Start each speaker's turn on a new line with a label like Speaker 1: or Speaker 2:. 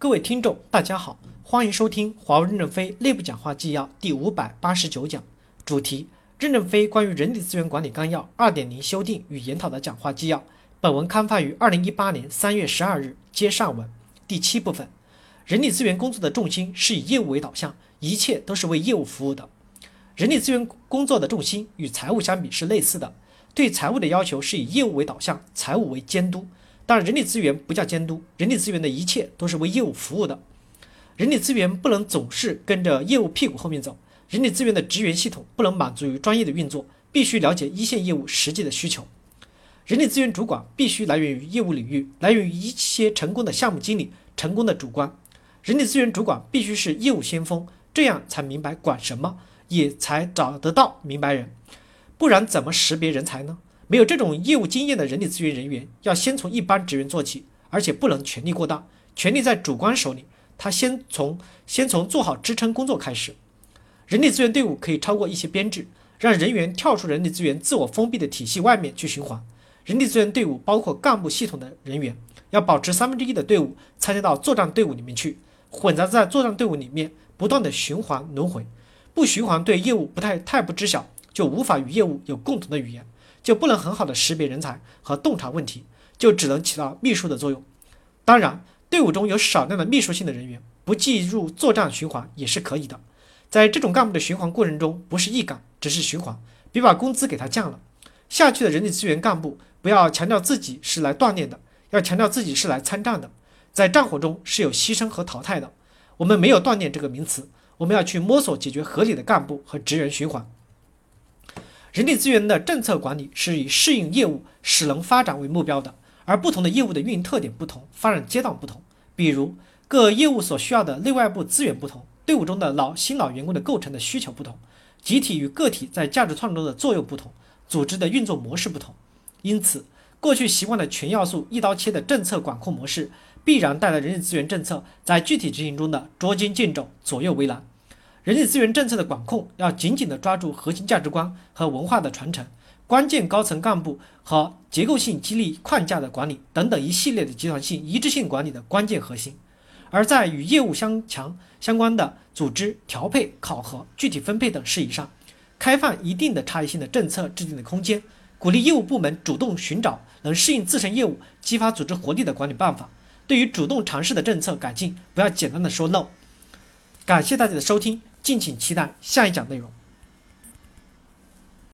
Speaker 1: 各位听众，大家好，欢迎收听华为任正非内部讲话纪要第五百八十九讲，主题：任正非关于人力资源管理纲要二点零修订与研讨的讲话纪要。本文刊发于二零一八年三月十二日，接上文。第七部分，人力资源工作的重心是以业务为导向，一切都是为业务服务的。人力资源工作的重心与财务相比是类似的，对财务的要求是以业务为导向，财务为监督。但人力资源不叫监督，人力资源的一切都是为业务服务的。人力资源不能总是跟着业务屁股后面走，人力资源的职员系统不能满足于专业的运作，必须了解一线业务实际的需求。人力资源主管必须来源于业务领域，来源于一些成功的项目经理成功的主观。人力资源主管必须是业务先锋，这样才明白管什么，也才找得到明白人，不然怎么识别人才呢？没有这种业务经验的人力资源人员，要先从一般职员做起，而且不能权力过大，权力在主观手里。他先从先从做好支撑工作开始。人力资源队伍可以超过一些编制，让人员跳出人力资源自我封闭的体系外面去循环。人力资源队伍包括干部系统的人员，要保持三分之一的队伍参加到作战队伍里面去，混杂在作战队伍里面，不断的循环轮回。不循环对业务不太太不知晓，就无法与业务有共同的语言。就不能很好的识别人才和洞察问题，就只能起到秘书的作用。当然，队伍中有少量的秘书性的人员，不计入作战循环也是可以的。在这种干部的循环过程中，不是一岗，只是循环，别把工资给他降了。下去的人力资源干部不要强调自己是来锻炼的，要强调自己是来参战的。在战火中是有牺牲和淘汰的。我们没有锻炼这个名词，我们要去摸索解决合理的干部和职员循环。人力资源的政策管理是以适应业务、使能发展为目标的，而不同的业务的运营特点不同，发展阶段不同。比如各业务所需要的内外部资源不同，队伍中的老新老员工的构成的需求不同，集体与个体在价值创造中的作用不同，组织的运作模式不同。因此，过去习惯的全要素一刀切的政策管控模式，必然带来人力资源政策在具体执行中的捉襟见肘、左右为难。人力资源政策的管控要紧紧地抓住核心价值观和文化的传承，关键高层干部和结构性激励框架的管理等等一系列的集团性一致性管理的关键核心。而在与业务相强相关的组织调配、考核、具体分配等事宜上，开放一定的差异性的政策制定的空间，鼓励业务部门主动寻找能适应自身业务、激发组织活力的管理办法。对于主动尝试的政策改进，不要简单的说 no。感谢大家的收听。敬请期待下一讲内容。